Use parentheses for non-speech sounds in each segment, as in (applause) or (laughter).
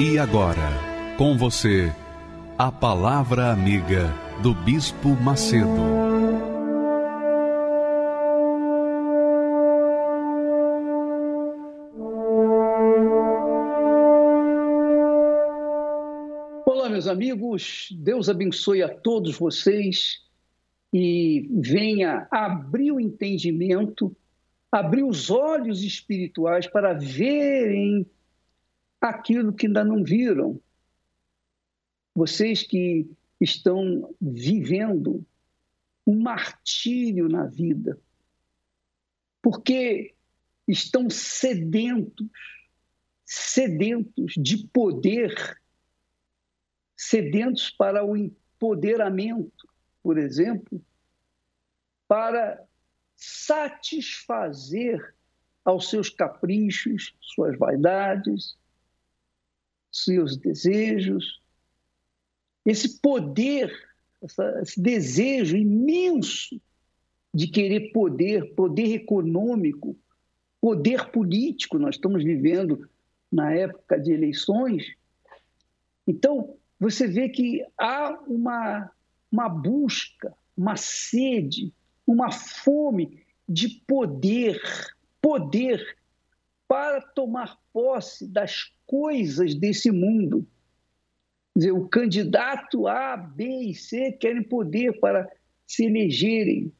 E agora, com você, a Palavra Amiga do Bispo Macedo. Olá, meus amigos, Deus abençoe a todos vocês e venha abrir o entendimento, abrir os olhos espirituais para verem aquilo que ainda não viram. Vocês que estão vivendo um martírio na vida, porque estão sedentos, sedentos de poder, sedentos para o empoderamento, por exemplo, para satisfazer aos seus caprichos, suas vaidades, seus desejos, esse poder, esse desejo imenso de querer poder, poder econômico, poder político. Nós estamos vivendo na época de eleições. Então, você vê que há uma, uma busca, uma sede, uma fome de poder, poder para tomar posse das coisas desse mundo. Quer dizer, o candidato A, B e C querem poder para se elegerem.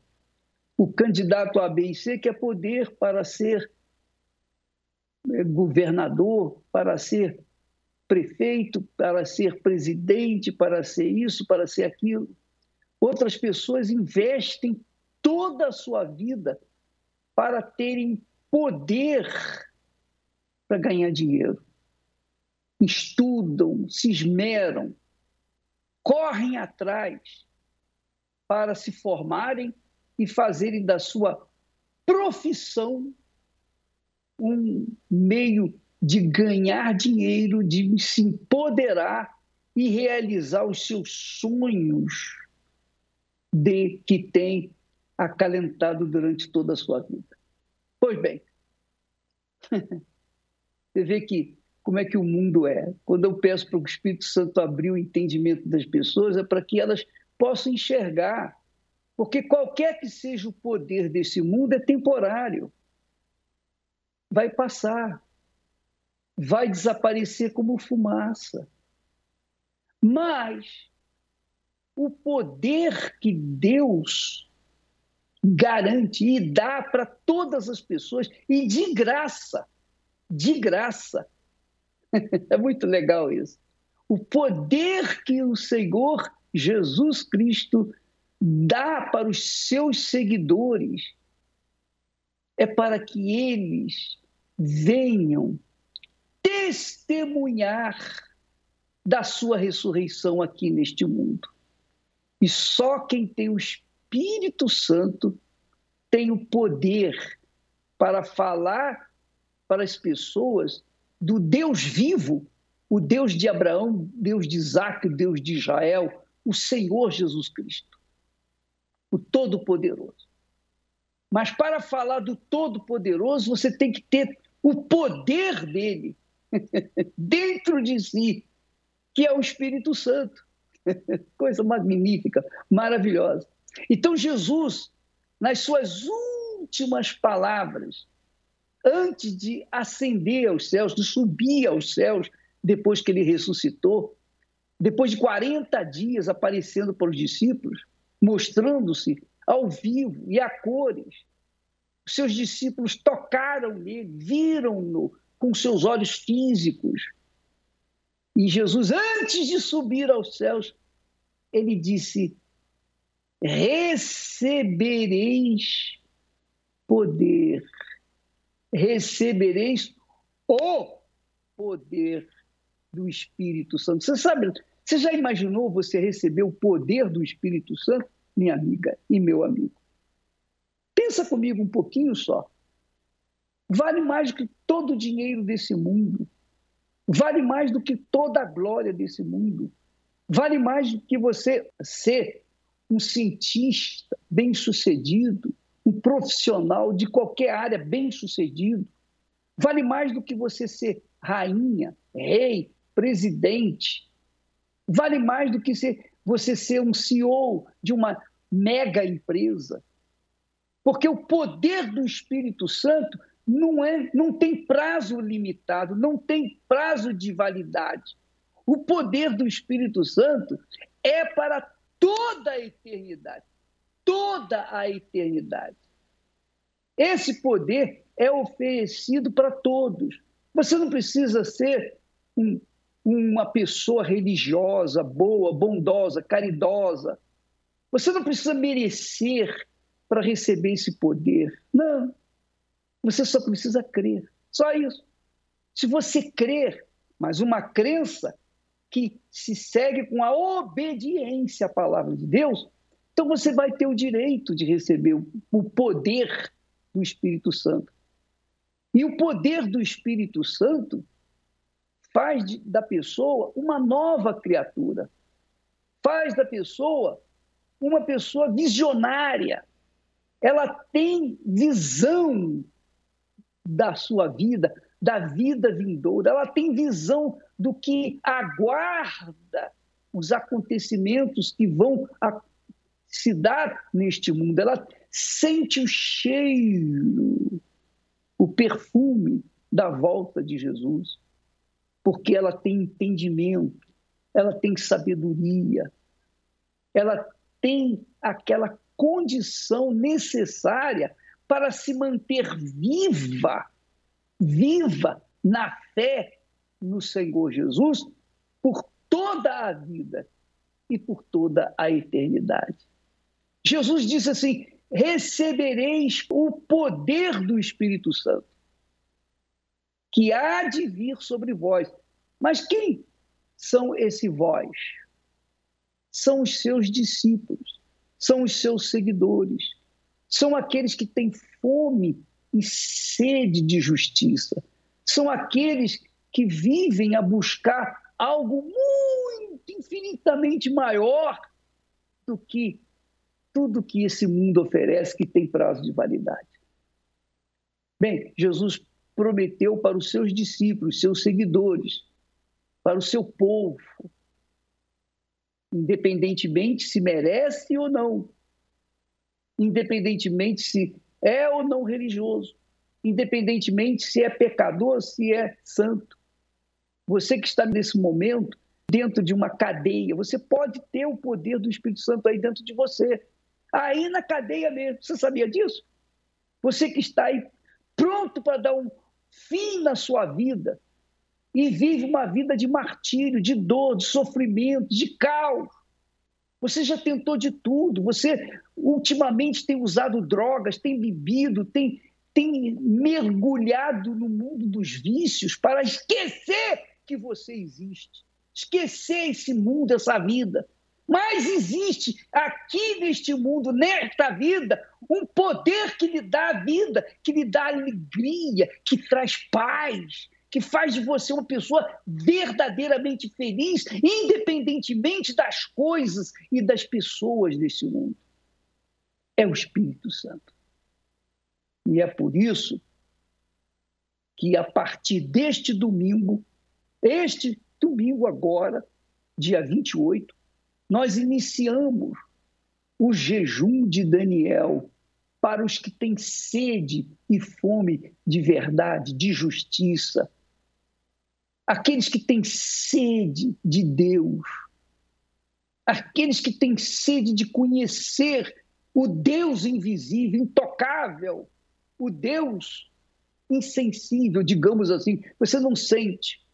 O candidato A, B e C quer poder para ser é, governador, para ser prefeito, para ser presidente, para ser isso, para ser aquilo. Outras pessoas investem toda a sua vida para terem poder para ganhar dinheiro. Estudam, se esmeram, correm atrás para se formarem e fazerem da sua profissão um meio de ganhar dinheiro, de se empoderar e realizar os seus sonhos de que tem acalentado durante toda a sua vida. Pois bem, (laughs) Você vê que como é que o mundo é. Quando eu peço para o Espírito Santo abrir o entendimento das pessoas, é para que elas possam enxergar. Porque qualquer que seja o poder desse mundo é temporário. Vai passar. Vai desaparecer como fumaça. Mas o poder que Deus garante e dá para todas as pessoas, e de graça, de graça. (laughs) É muito legal isso. O poder que o Senhor Jesus Cristo dá para os seus seguidores é para que eles venham testemunhar da sua ressurreição aqui neste mundo. E só quem tem o Espírito Santo tem o poder para falar para as pessoas do Deus vivo, o Deus de Abraão, Deus de Isaac, Deus de Israel, o Senhor Jesus Cristo, o Todo-Poderoso. Mas para falar do Todo-Poderoso, você tem que ter o poder dele (laughs) dentro de si, que é o Espírito Santo. (laughs) Coisa magnífica, maravilhosa. Então, Jesus, nas suas últimas palavras, antes de ascender aos céus, de subir aos céus, depois que ele ressuscitou, depois de 40 dias aparecendo para os discípulos, mostrando-se ao vivo e a cores. Seus discípulos tocaram nele, viram-no com seus olhos físicos. E Jesus, antes de subir aos céus, ele disse: Recebereis poder recebereis o poder do Espírito Santo. Você sabe, você já imaginou você receber o poder do Espírito Santo, minha amiga e meu amigo? Pensa comigo um pouquinho só. Vale mais do que todo o dinheiro desse mundo. Vale mais do que toda a glória desse mundo. Vale mais do que você ser um cientista bem-sucedido, um profissional de qualquer área bem-sucedido. Vale mais do que você ser rainha, rei, presidente. Vale mais do que ser, você ser um CEO de uma mega empresa. Porque o poder do Espírito Santo não, é, não tem prazo limitado, não tem prazo de validade. O poder do Espírito Santo é para toda a eternidade. Toda a eternidade. Esse poder é oferecido para todos. Você não precisa ser um, uma pessoa religiosa, boa, bondosa, caridosa. Você não precisa merecer para receber esse poder. Não. Você só precisa crer. Só isso. Se você crer, mas uma crença que se segue com a obediência à palavra de Deus, então você vai ter o direito de receber o poder do Espírito Santo. E o poder do Espírito Santo faz da pessoa uma nova criatura, faz da pessoa uma pessoa visionária. Ela tem visão da sua vida, da vida vindoura, ela tem visão do que aguarda os acontecimentos que vão se dar neste mundo. Ela sente o cheiro, o perfume da volta de Jesus, porque ela tem entendimento, ela tem sabedoria, ela tem aquela condição necessária para se manter viva, viva na fé no Senhor Jesus por toda a vida e por toda a eternidade. Jesus disse assim: recebereis o poder do Espírito Santo, que há de vir sobre vós. Mas quem são esse vós? São os seus discípulos, são os seus seguidores, são aqueles que têm fome e sede de justiça, são aqueles que vivem a buscar algo muito, infinitamente maior do que tudo que esse mundo oferece que tem prazo de validade. Bem, Jesus prometeu para os seus discípulos, seus seguidores, para o seu povo, independentemente se merece ou não, independentemente se é ou não religioso, independentemente se é pecador, se é santo. Você que está nesse momento dentro de uma cadeia, você pode ter o poder do Espírito Santo aí dentro de você aí na cadeia mesmo. Você sabia disso? Você que está aí pronto para dar um fim na sua vida e vive uma vida de martírio, de dor, de sofrimento, de caos. Você já tentou de tudo. Você ultimamente tem usado drogas, tem bebido, tem, tem mergulhado no mundo dos vícios para esquecer que você existe. Esquecer esse mundo, essa vida. Mas existe aqui neste mundo, nesta vida, um poder que lhe dá a vida, que lhe dá alegria, que traz paz, que faz de você uma pessoa verdadeiramente feliz, independentemente das coisas e das pessoas deste mundo. É o Espírito Santo. E é por isso que a partir deste domingo, este domingo agora, dia 28, nós iniciamos o jejum de Daniel para os que têm sede e fome de verdade, de justiça. Aqueles que têm sede de Deus. Aqueles que têm sede de conhecer o Deus invisível, intocável, o Deus insensível, digamos assim. Você não sente.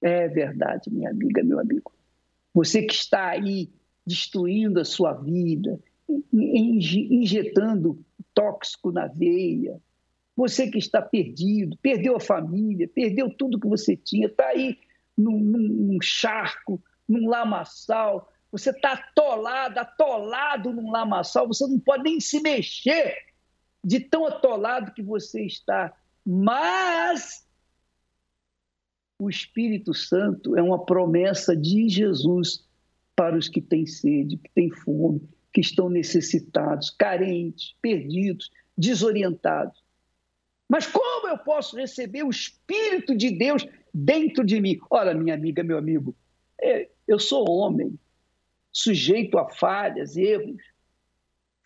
É verdade, minha amiga, meu amigo. Você que está aí destruindo a sua vida, injetando tóxico na veia, Você que está perdido, perdeu a família, perdeu tudo que você tinha, está aí num, num, charco, num lamaçal, você está atolado, atolado num lamaçal, você não pode nem se mexer de tão atolado que você está. Mas o Espírito Santo é uma promessa de Jesus para os que têm sede, que têm fome, que estão necessitados, carentes, perdidos, desorientados. Mas como eu posso receber o Espírito de Deus dentro de mim? Ora, minha amiga, meu amigo, é, eu sou homem, sujeito a falhas, erros,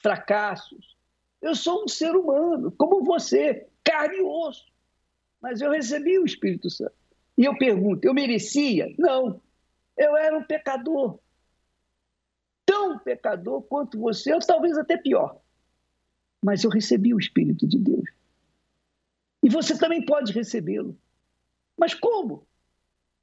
fracassos. Eu sou um ser humano, como você, carne e osso. Mas eu recebi o Espírito Santo. E eu pergunto, eu merecia? Não. Eu era um pecador. Tão pecador quanto você, ou talvez até pior. Mas eu recebi o Espírito de Deus. E você também pode recebê-lo. Mas como?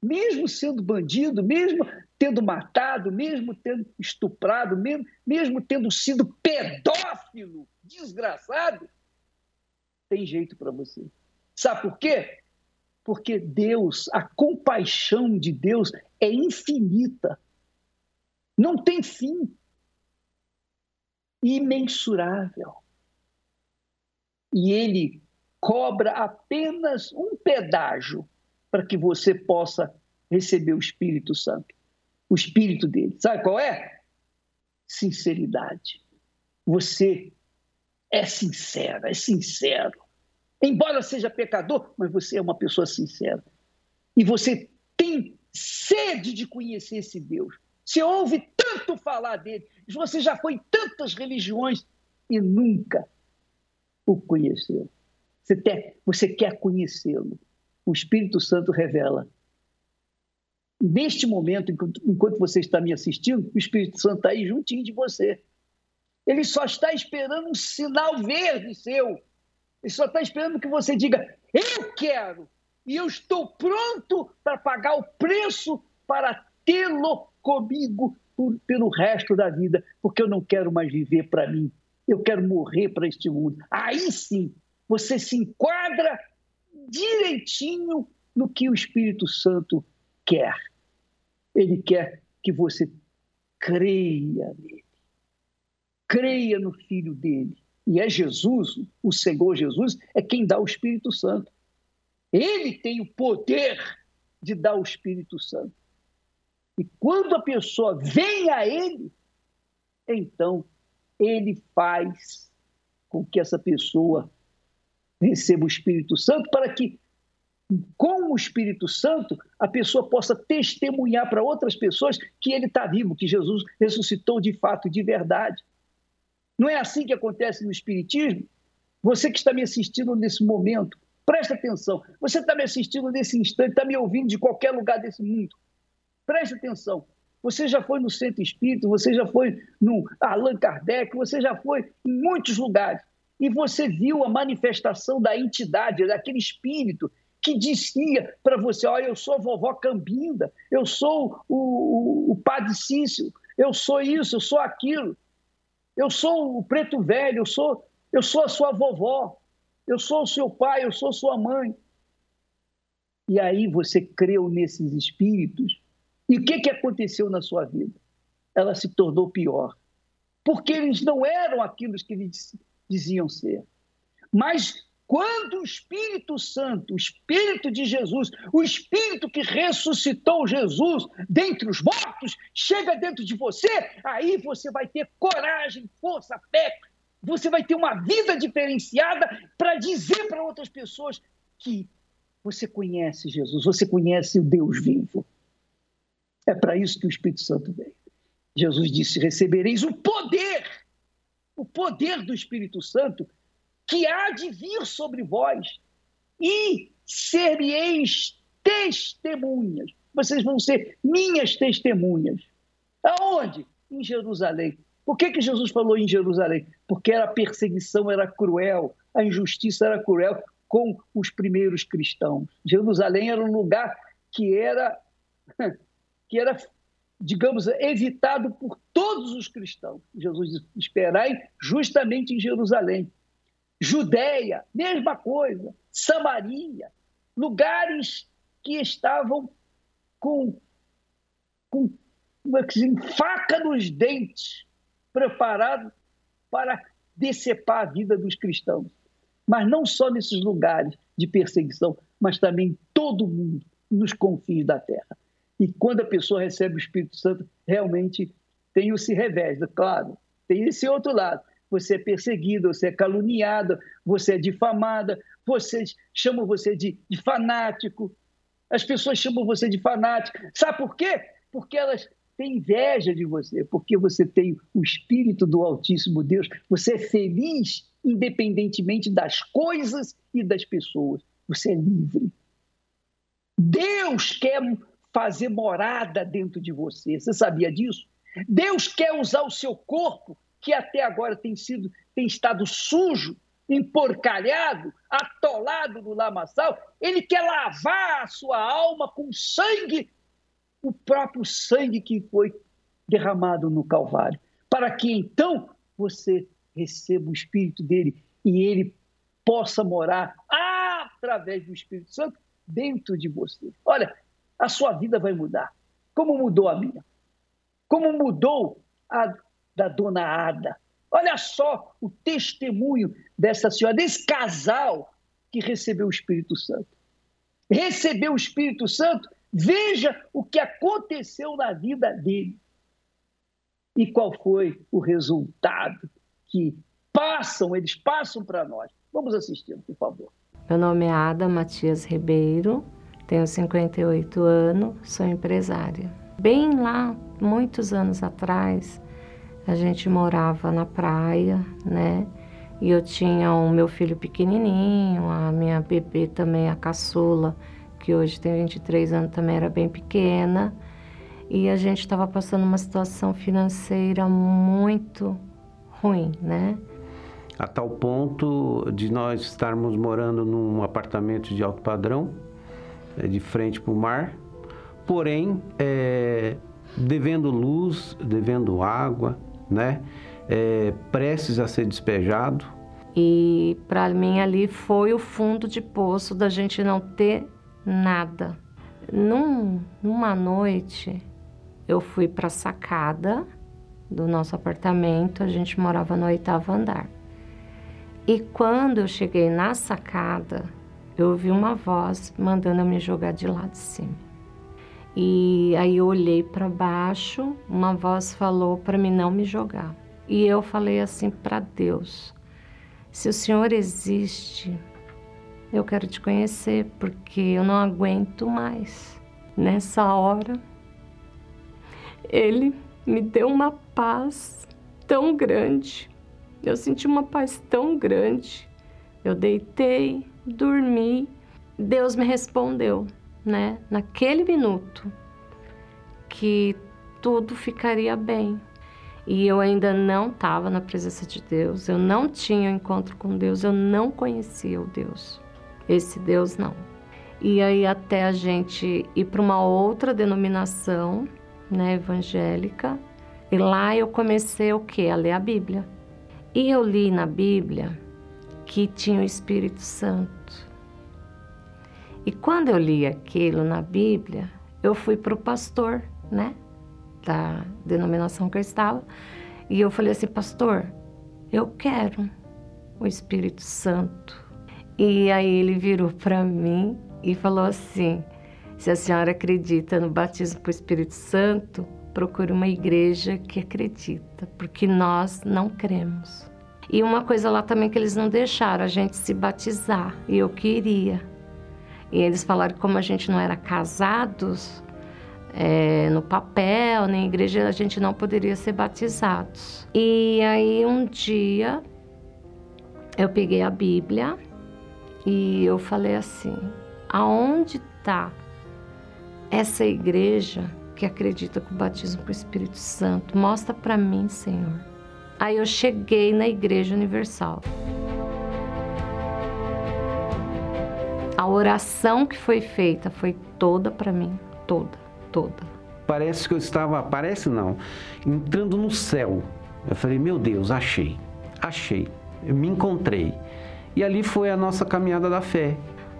Mesmo sendo bandido, mesmo tendo matado, mesmo tendo estuprado, mesmo, mesmo tendo sido pedófilo, desgraçado, tem jeito para você. Sabe por quê? Porque Deus, a compaixão de Deus é infinita. Não tem fim. Imensurável. E ele cobra apenas um pedágio para que você possa receber o Espírito Santo. O Espírito dele. Sabe qual é? Sinceridade. Você é sincera, é sincero. Embora seja pecador, mas você é uma pessoa sincera. E você tem sede de conhecer esse Deus. Você ouve tanto falar dele, você já foi em tantas religiões e nunca o conheceu. Você, quer, você quer conhecê-lo. O Espírito Santo revela. Neste momento, enquanto você está me assistindo, o Espírito Santo está aí juntinho de você. Ele só está esperando um sinal verde seu ele só está esperando que você diga: eu quero, e eu estou pronto para pagar o preço para tê-lo comigo por, pelo resto da vida, porque eu não quero mais viver para mim, eu quero morrer para este mundo. Aí sim, você se enquadra direitinho no que o Espírito Santo quer. Ele quer que você creia nele, creia no Filho dele, e é Jesus, o Senhor Jesus, é quem dá o Espírito Santo. Ele tem o poder de dar o Espírito Santo. E quando a pessoa vem a Ele, então Ele faz com que essa pessoa receba o Espírito Santo para que, com o Espírito Santo, a pessoa possa testemunhar para outras pessoas que Ele está vivo, que Jesus ressuscitou de fato, de verdade. Não é assim que acontece no Espiritismo? Você que está me assistindo nesse momento, presta atenção. Você está me assistindo nesse instante, está me ouvindo de qualquer lugar desse mundo. Preste atenção. Você já foi no Centro Espírito, você já foi no Allan Kardec, você já foi em muitos lugares. E você viu a manifestação da entidade, daquele espírito que dizia para você: Olha, eu sou a vovó Cambinda, eu sou o, o, o padre Cício, eu sou isso, eu sou aquilo. Eu sou o preto velho, eu sou, eu sou a sua vovó, eu sou o seu pai, eu sou sua mãe. E aí você creu nesses espíritos. E o que, que aconteceu na sua vida? Ela se tornou pior. Porque eles não eram aquilo que eles diziam ser. Mas quando o Espírito Santo, o Espírito de Jesus, o Espírito que ressuscitou Jesus dentre os mortos, chega dentro de você, aí você vai ter coragem, força, fé, você vai ter uma vida diferenciada para dizer para outras pessoas que você conhece Jesus, você conhece o Deus vivo. É para isso que o Espírito Santo veio. Jesus disse: recebereis o poder, o poder do Espírito Santo que há de vir sobre vós, e ser-me-eis testemunhas. Vocês vão ser minhas testemunhas. Aonde? Em Jerusalém. Por que, que Jesus falou em Jerusalém? Porque a perseguição era cruel, a injustiça era cruel com os primeiros cristãos. Jerusalém era um lugar que era, (laughs) que era digamos, evitado por todos os cristãos. Jesus disse: esperai justamente em Jerusalém. Judéia, mesma coisa. Samaria, lugares que estavam com, com assim, faca nos dentes, preparados para decepar a vida dos cristãos. Mas não só nesses lugares de perseguição, mas também todo mundo nos confins da terra. E quando a pessoa recebe o Espírito Santo, realmente tem o se revés, claro, tem esse outro lado. Você é perseguido, você é caluniado, você é difamada, vocês chamam você de, de fanático, as pessoas chamam você de fanático. Sabe por quê? Porque elas têm inveja de você, porque você tem o Espírito do Altíssimo Deus, você é feliz independentemente das coisas e das pessoas. Você é livre. Deus quer fazer morada dentro de você. Você sabia disso? Deus quer usar o seu corpo, que até agora tem sido tem estado sujo, emporcalhado, atolado no lamaçal. Ele quer lavar a sua alma com sangue, o próprio sangue que foi derramado no Calvário, para que então você receba o Espírito dele e ele possa morar através do Espírito Santo dentro de você. Olha, a sua vida vai mudar. Como mudou a minha? Como mudou a da dona Ada? Olha só o testemunho dessa senhora, desse casal que recebeu o Espírito Santo. Recebeu o Espírito Santo, veja o que aconteceu na vida dele. E qual foi o resultado que passam, eles passam para nós. Vamos assistir, por favor. Meu nome é Ada Matias Ribeiro, tenho 58 anos, sou empresária. Bem lá, muitos anos atrás, a gente morava na praia, né? E eu tinha o meu filho pequenininho, a minha bebê também, a caçula, que hoje tem 23 anos, também era bem pequena. E a gente estava passando uma situação financeira muito ruim, né? a tal ponto de nós estarmos morando num apartamento de alto padrão, é, de frente para o mar, porém é, devendo luz, devendo água, né? É, prestes a ser despejado. E para mim ali foi o fundo de poço da gente não ter nada. Num, numa noite eu fui para a sacada do nosso apartamento, a gente morava no oitavo andar. E quando eu cheguei na sacada, eu ouvi uma voz mandando eu me jogar de lá de cima. E aí eu olhei para baixo, uma voz falou para mim não me jogar. E eu falei assim para Deus: se o Senhor existe, eu quero te conhecer, porque eu não aguento mais. Nessa hora, Ele me deu uma paz tão grande eu senti uma paz tão grande. Eu deitei, dormi. Deus me respondeu, né? Naquele minuto que tudo ficaria bem. E eu ainda não estava na presença de Deus, eu não tinha encontro com Deus, eu não conhecia o Deus. Esse Deus não. E aí até a gente ir para uma outra denominação, né, evangélica, e lá eu comecei o que? A ler a Bíblia. E eu li na Bíblia que tinha o Espírito Santo. E quando eu li aquilo na Bíblia, eu fui para o pastor, né, da denominação que estava, e eu falei assim, pastor, eu quero o Espírito Santo. E aí ele virou para mim e falou assim: se a senhora acredita no batismo com o Espírito Santo, procure uma igreja que acredita, porque nós não cremos. E uma coisa lá também que eles não deixaram a gente se batizar, e eu queria. E eles falaram que como a gente não era casados, é, no papel, nem igreja, a gente não poderia ser batizados. E aí um dia eu peguei a Bíblia e eu falei assim: aonde está essa igreja que acredita com o batismo com o Espírito Santo. Mostra para mim, Senhor. Aí eu cheguei na Igreja Universal. A oração que foi feita foi toda para mim, toda, toda. Parece que eu estava, parece não, entrando no céu. Eu falei, meu Deus, achei, achei, eu me encontrei. E ali foi a nossa caminhada da fé.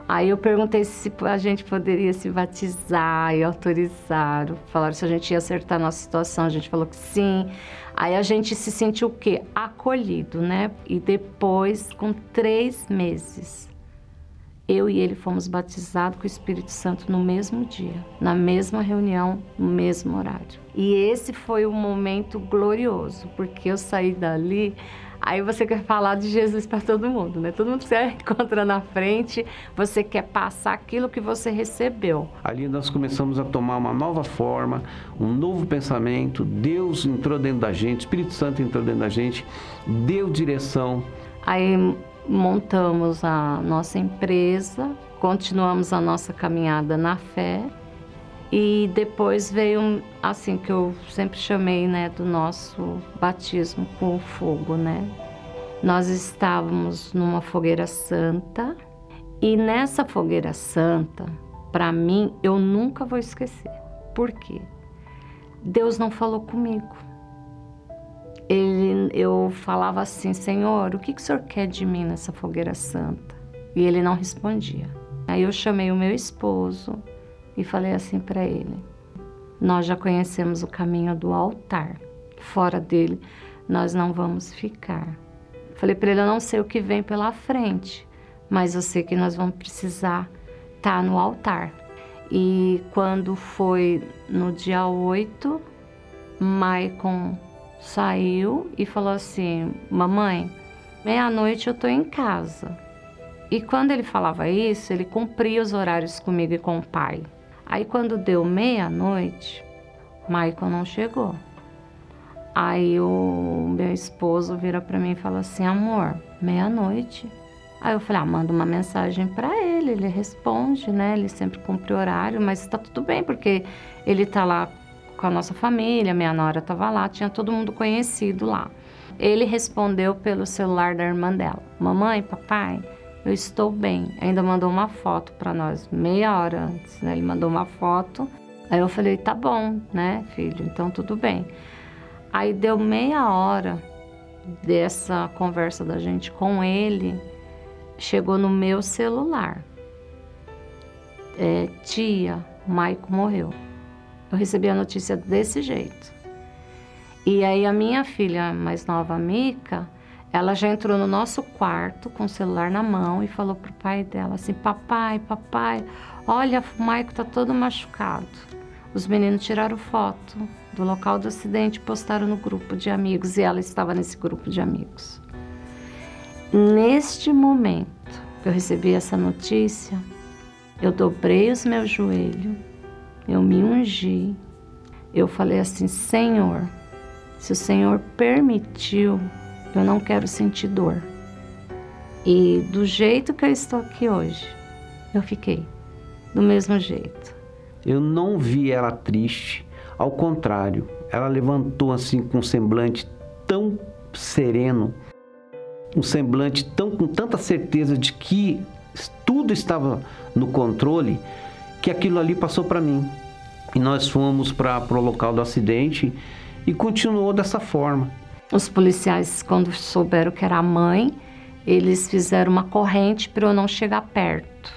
Aí eu perguntei se a gente poderia se batizar e autorizaram. Falaram se a gente ia acertar a nossa situação. A gente falou que sim. Aí a gente se sentiu o quê? Acolhido, né? E depois, com três meses, eu e ele fomos batizados com o Espírito Santo no mesmo dia, na mesma reunião, no mesmo horário. E esse foi um momento glorioso, porque eu saí dali Aí você quer falar de Jesus para todo mundo, né? Todo mundo (laughs) que você encontra na frente, você quer passar aquilo que você recebeu. Ali nós começamos a tomar uma nova forma, um novo pensamento. Deus entrou dentro da gente, Espírito Santo entrou dentro da gente, deu direção. Aí montamos a nossa empresa, continuamos a nossa caminhada na fé e depois veio, assim, que eu sempre chamei, né, do nosso batismo com o fogo, né? Nós estávamos numa fogueira santa e nessa fogueira santa, para mim, eu nunca vou esquecer. Por quê? Deus não falou comigo. Ele, eu falava assim, Senhor, o que, que o Senhor quer de mim nessa fogueira santa? E ele não respondia. Aí eu chamei o meu esposo, e falei assim para ele: Nós já conhecemos o caminho do altar. Fora dele, nós não vamos ficar. Falei para ele: Eu não sei o que vem pela frente, mas eu sei que nós vamos precisar estar tá no altar. E quando foi no dia 8, Maicon saiu e falou assim: Mamãe, meia-noite eu tô em casa. E quando ele falava isso, ele cumpria os horários comigo e com o pai. Aí quando deu meia-noite, Michael não chegou. Aí o meu esposo vira para mim e fala assim: "Amor, meia-noite". Aí eu falei: "Ah, manda uma mensagem para ele, ele responde, né? Ele sempre cumpre o horário, mas tá tudo bem porque ele tá lá com a nossa família, minha nora tava lá, tinha todo mundo conhecido lá". Ele respondeu pelo celular da irmã dela: "Mamãe, papai, eu estou bem. Ainda mandou uma foto para nós, meia hora antes, né? Ele mandou uma foto. Aí eu falei, tá bom, né, filho? Então tudo bem. Aí deu meia hora dessa conversa da gente com ele, chegou no meu celular. É, tia, Maico morreu. Eu recebi a notícia desse jeito. E aí a minha filha mais nova, Mica, ela já entrou no nosso quarto com o celular na mão e falou pro pai dela assim: Papai, papai, olha, o Maico tá todo machucado. Os meninos tiraram foto do local do acidente e postaram no grupo de amigos e ela estava nesse grupo de amigos. Neste momento que eu recebi essa notícia, eu dobrei os meus joelhos, eu me ungi, eu falei assim: Senhor, se o Senhor permitiu eu não quero sentir dor. E do jeito que eu estou aqui hoje, eu fiquei do mesmo jeito. Eu não vi ela triste, ao contrário, ela levantou assim com um semblante tão sereno, um semblante tão com tanta certeza de que tudo estava no controle, que aquilo ali passou para mim. E nós fomos para o local do acidente e continuou dessa forma. Os policiais, quando souberam que era a mãe, eles fizeram uma corrente para eu não chegar perto.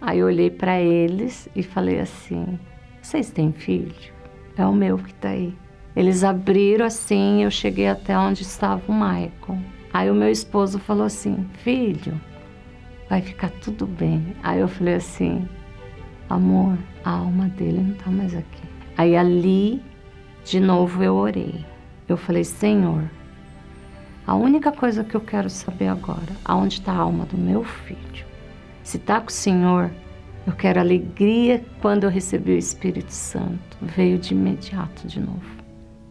Aí eu olhei para eles e falei assim: Vocês têm filho? É o meu que está aí. Eles abriram assim, eu cheguei até onde estava o Michael. Aí o meu esposo falou assim: Filho, vai ficar tudo bem. Aí eu falei assim: Amor, a alma dele não está mais aqui. Aí ali, de novo, eu orei eu falei: Senhor, a única coisa que eu quero saber agora, aonde está a alma do meu filho? Se está com o Senhor, eu quero alegria quando eu recebi o Espírito Santo. Veio de imediato de novo.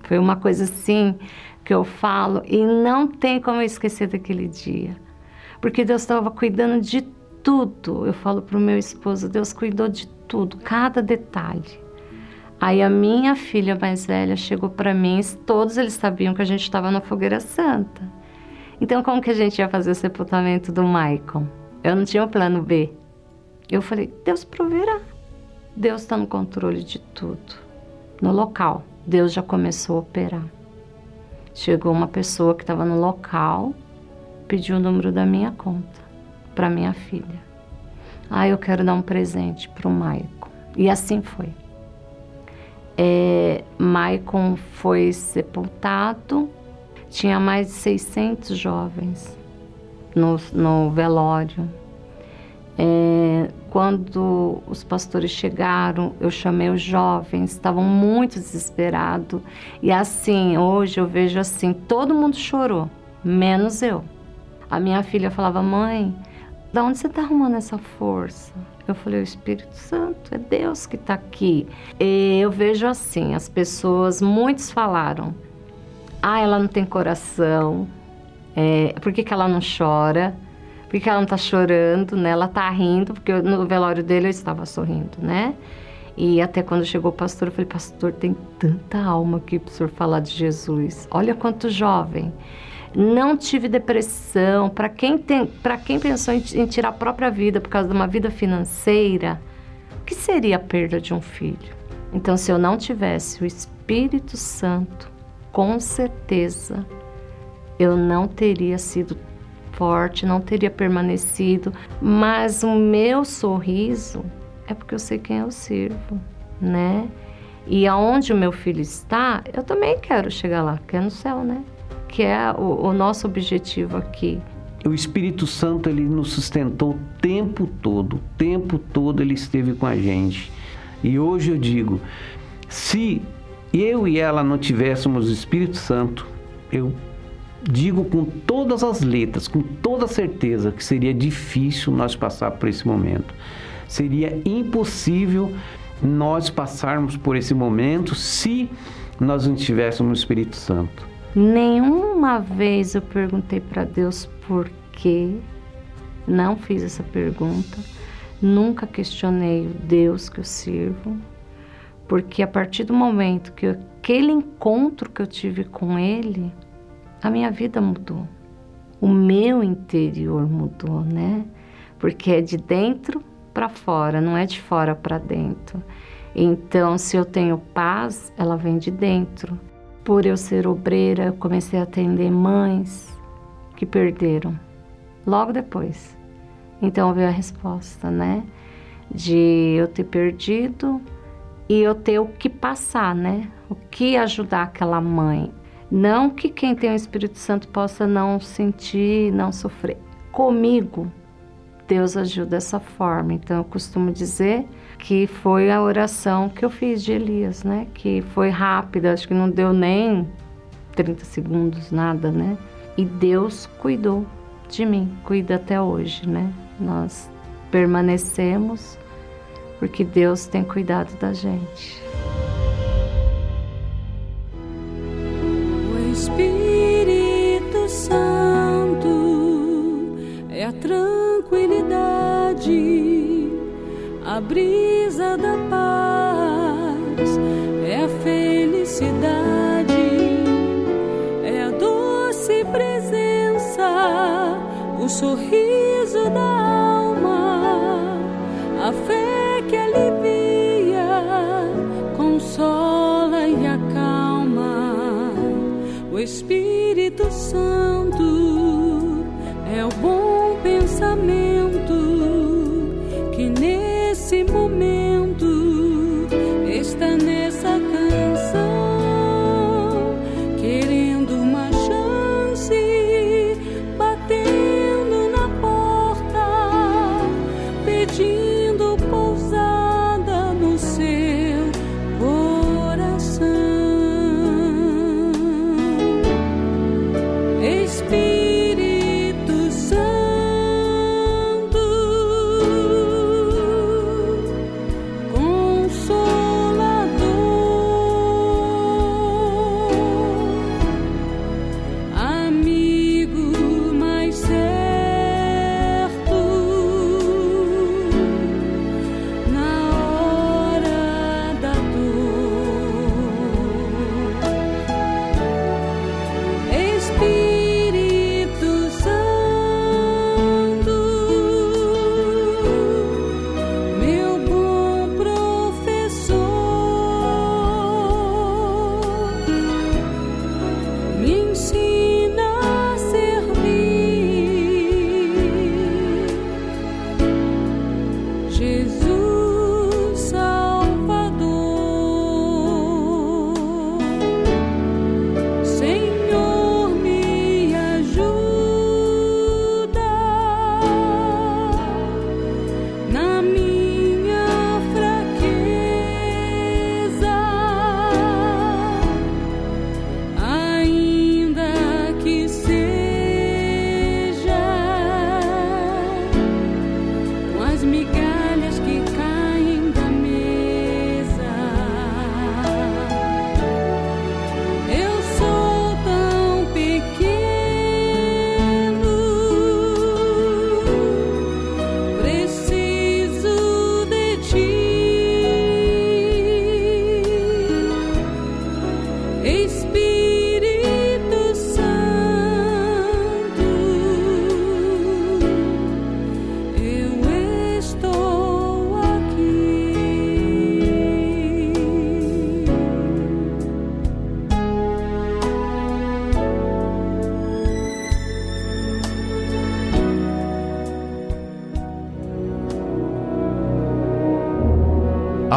Foi uma coisa assim que eu falo e não tem como eu esquecer daquele dia. Porque Deus estava cuidando de tudo. Eu falo para o meu esposo: Deus cuidou de tudo, cada detalhe. Aí a minha filha mais velha chegou para mim, todos eles sabiam que a gente estava na fogueira santa. Então como que a gente ia fazer o sepultamento do Maicon? Eu não tinha o plano B. Eu falei, Deus proverá. Deus está no controle de tudo. No local, Deus já começou a operar. Chegou uma pessoa que estava no local pedi o número da minha conta para minha filha. Ah, eu quero dar um presente para o Maicon. E assim foi. É, Maicon foi sepultado, tinha mais de 600 jovens no, no velório. É, quando os pastores chegaram, eu chamei os jovens, estavam muito desesperados. E assim, hoje eu vejo assim, todo mundo chorou, menos eu. A minha filha falava, mãe, da onde você está arrumando essa força? Eu falei, o Espírito Santo, é Deus que está aqui. E eu vejo assim, as pessoas, muitos falaram, ah, ela não tem coração, é, por que, que ela não chora? Por que ela não está chorando, né? Ela está rindo, porque no velório dele eu estava sorrindo, né? E até quando chegou o pastor, eu falei, pastor, tem tanta alma aqui para o senhor falar de Jesus. Olha quanto jovem não tive depressão. Para quem, tem, quem pensou em, em tirar a própria vida por causa de uma vida financeira, o que seria a perda de um filho? Então, se eu não tivesse o Espírito Santo, com certeza eu não teria sido forte, não teria permanecido, mas o meu sorriso é porque eu sei quem eu sirvo, né? E aonde o meu filho está, eu também quero chegar lá, que é no céu, né? Que é o, o nosso objetivo aqui. O Espírito Santo ele nos sustentou o tempo todo, o tempo todo ele esteve com a gente. E hoje eu digo, se eu e ela não tivéssemos o Espírito Santo, eu digo com todas as letras, com toda certeza que seria difícil nós passar por esse momento. Seria impossível nós passarmos por esse momento se nós não tivéssemos o Espírito Santo. Nenhuma vez eu perguntei para Deus por quê. Não fiz essa pergunta. Nunca questionei o Deus que eu sirvo. Porque a partir do momento que eu, aquele encontro que eu tive com Ele, a minha vida mudou. O meu interior mudou, né? Porque é de dentro para fora, não é de fora para dentro. Então, se eu tenho paz, ela vem de dentro. Por eu ser obreira, comecei a atender mães que perderam logo depois. Então veio a resposta, né? De eu ter perdido e eu ter o que passar, né? O que ajudar aquela mãe. Não que quem tem o Espírito Santo possa não sentir, não sofrer. Comigo, Deus agiu dessa forma. Então eu costumo dizer que foi a oração que eu fiz de Elias, né? Que foi rápida, acho que não deu nem 30 segundos, nada, né? E Deus cuidou de mim, cuida até hoje, né? Nós permanecemos porque Deus tem cuidado da gente. O Espírito Santo é a tranquilidade, a brisa da paz, é a felicidade, é a doce presença, o sorriso da alma, a fé que alivia, consola e acalma. O Espírito Santo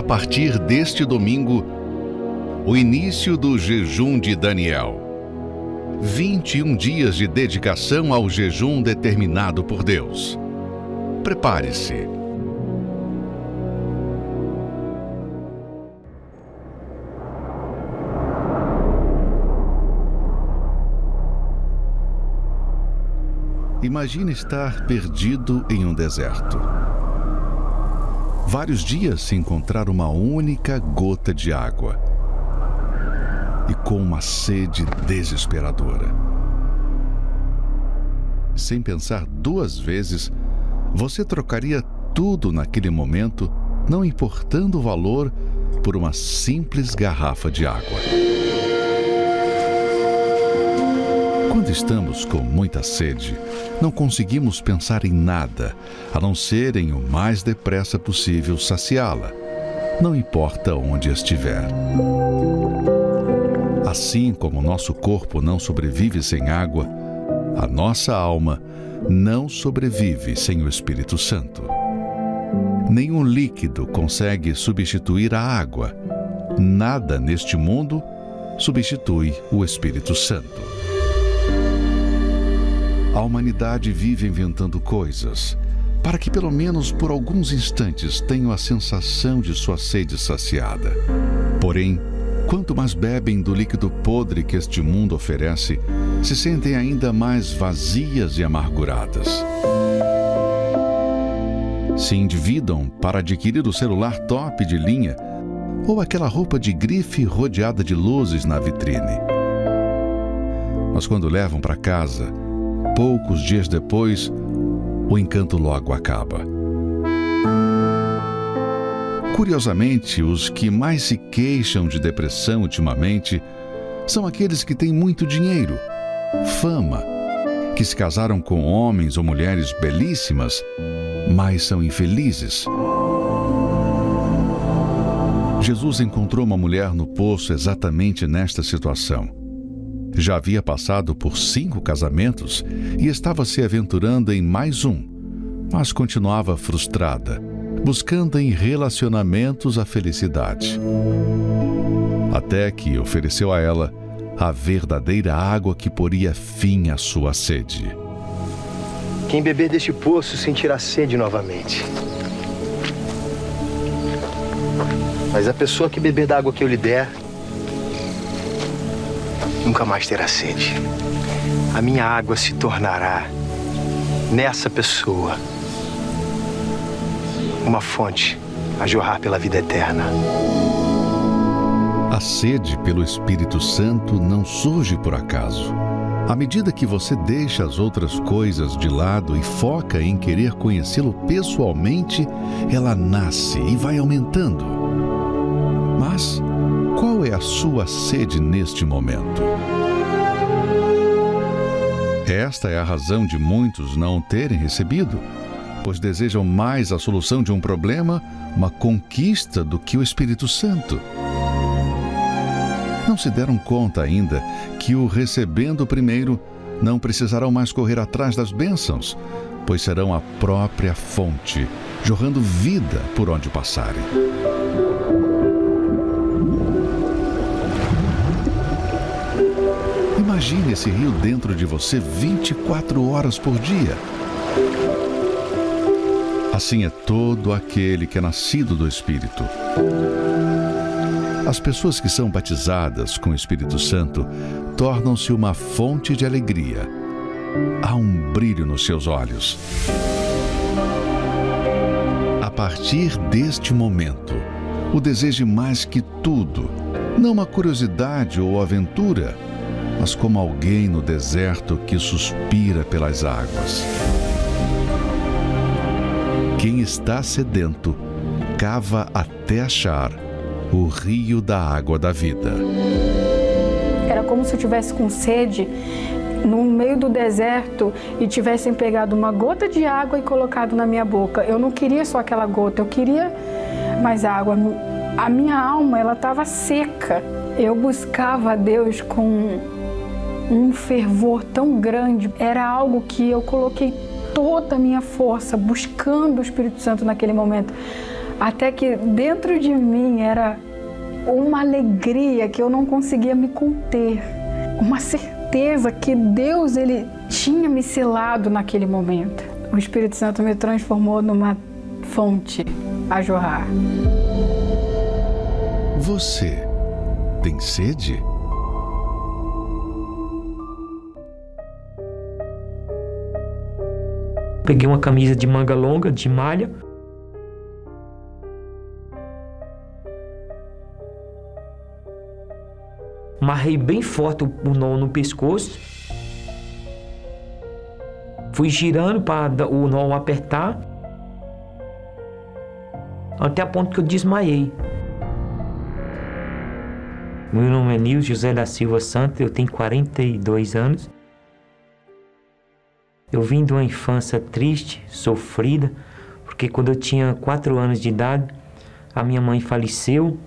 partir deste domingo, o início do jejum de Daniel. 21 dias de dedicação ao jejum determinado por Deus. Prepare-se. Imagine estar perdido em um deserto. Vários dias sem encontrar uma única gota de água. E com uma sede desesperadora. Sem pensar duas vezes, você trocaria tudo naquele momento, não importando o valor, por uma simples garrafa de água. Quando estamos com muita sede, não conseguimos pensar em nada, a não ser em o mais depressa possível saciá-la, não importa onde estiver. Assim como nosso corpo não sobrevive sem água, a nossa alma não sobrevive sem o Espírito Santo. Nenhum líquido consegue substituir a água. Nada neste mundo substitui o Espírito Santo. A humanidade vive inventando coisas para que, pelo menos por alguns instantes, tenham a sensação de sua sede saciada. Porém, quanto mais bebem do líquido podre que este mundo oferece, se sentem ainda mais vazias e amarguradas. Se endividam para adquirir o celular top de linha ou aquela roupa de grife rodeada de luzes na vitrine. Mas quando levam para casa, poucos dias depois, o encanto logo acaba. Curiosamente, os que mais se queixam de depressão ultimamente são aqueles que têm muito dinheiro, fama, que se casaram com homens ou mulheres belíssimas, mas são infelizes. Jesus encontrou uma mulher no poço exatamente nesta situação. Já havia passado por cinco casamentos e estava se aventurando em mais um, mas continuava frustrada, buscando em relacionamentos a felicidade. Até que ofereceu a ela a verdadeira água que poria fim à sua sede. Quem beber deste poço sentirá sede novamente. Mas a pessoa que beber da água que eu lhe der nunca mais terá sede. A minha água se tornará, nessa pessoa, uma fonte a jorrar pela vida eterna. A sede pelo Espírito Santo não surge por acaso. À medida que você deixa as outras coisas de lado e foca em querer conhecê-lo pessoalmente, ela nasce e vai aumentando. Mas é a sua sede neste momento? Esta é a razão de muitos não terem recebido, pois desejam mais a solução de um problema, uma conquista, do que o Espírito Santo. Não se deram conta ainda que, o recebendo primeiro, não precisarão mais correr atrás das bênçãos, pois serão a própria fonte, jorrando vida por onde passarem. Imagine esse rio dentro de você 24 horas por dia. Assim é todo aquele que é nascido do Espírito. As pessoas que são batizadas com o Espírito Santo tornam-se uma fonte de alegria. Há um brilho nos seus olhos. A partir deste momento, o deseje mais que tudo, não uma curiosidade ou aventura, mas como alguém no deserto que suspira pelas águas. Quem está sedento, cava até achar o rio da água da vida. Era como se eu tivesse com sede no meio do deserto e tivessem pegado uma gota de água e colocado na minha boca. Eu não queria só aquela gota, eu queria mais água. A minha alma, ela estava seca. Eu buscava a Deus com um fervor tão grande. Era algo que eu coloquei toda a minha força buscando o Espírito Santo naquele momento. Até que dentro de mim era uma alegria que eu não conseguia me conter, uma certeza que Deus ele tinha me selado naquele momento. O Espírito Santo me transformou numa fonte a jorrar. Você tem sede? Peguei uma camisa de manga longa, de malha. Marrei bem forte o nó no pescoço. Fui girando para o nó apertar. Até a ponto que eu desmaiei. Meu nome é Nil José da Silva Santos, eu tenho 42 anos. Eu vim de uma infância triste, sofrida, porque quando eu tinha 4 anos de idade, a minha mãe faleceu.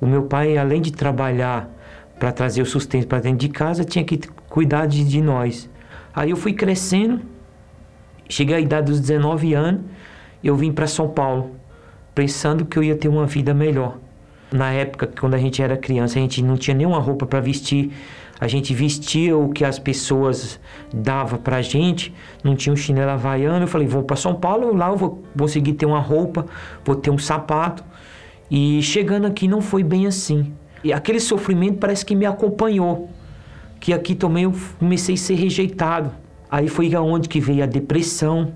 O meu pai, além de trabalhar para trazer o sustento para dentro de casa, tinha que cuidar de, de nós. Aí eu fui crescendo, cheguei à idade dos 19 anos, eu vim para São Paulo, pensando que eu ia ter uma vida melhor. Na época, quando a gente era criança, a gente não tinha nenhuma roupa para vestir. A gente vestia o que as pessoas davam pra gente, não tinha um chinelo havaiano. Eu falei, vou para São Paulo, lá eu vou conseguir ter uma roupa, vou ter um sapato. E chegando aqui não foi bem assim. E aquele sofrimento parece que me acompanhou. Que aqui também eu comecei a ser rejeitado. Aí foi aonde que veio a depressão,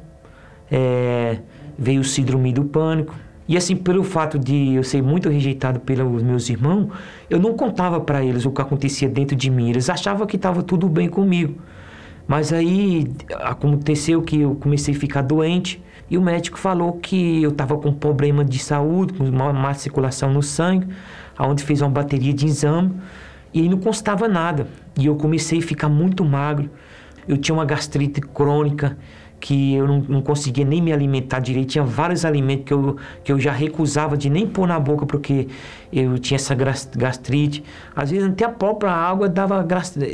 é, veio o síndrome do pânico. E assim, pelo fato de eu ser muito rejeitado pelos meus irmãos, eu não contava para eles o que acontecia dentro de mim. Eles achavam que estava tudo bem comigo. Mas aí aconteceu que eu comecei a ficar doente e o médico falou que eu estava com problema de saúde, com uma má circulação no sangue, aonde fez uma bateria de exame e aí não constava nada. E eu comecei a ficar muito magro. Eu tinha uma gastrite crônica que eu não, não, conseguia nem me alimentar direito. Tinha vários alimentos que eu, que eu já recusava de nem pôr na boca porque eu tinha essa gastrite. Às vezes até a própria água dava,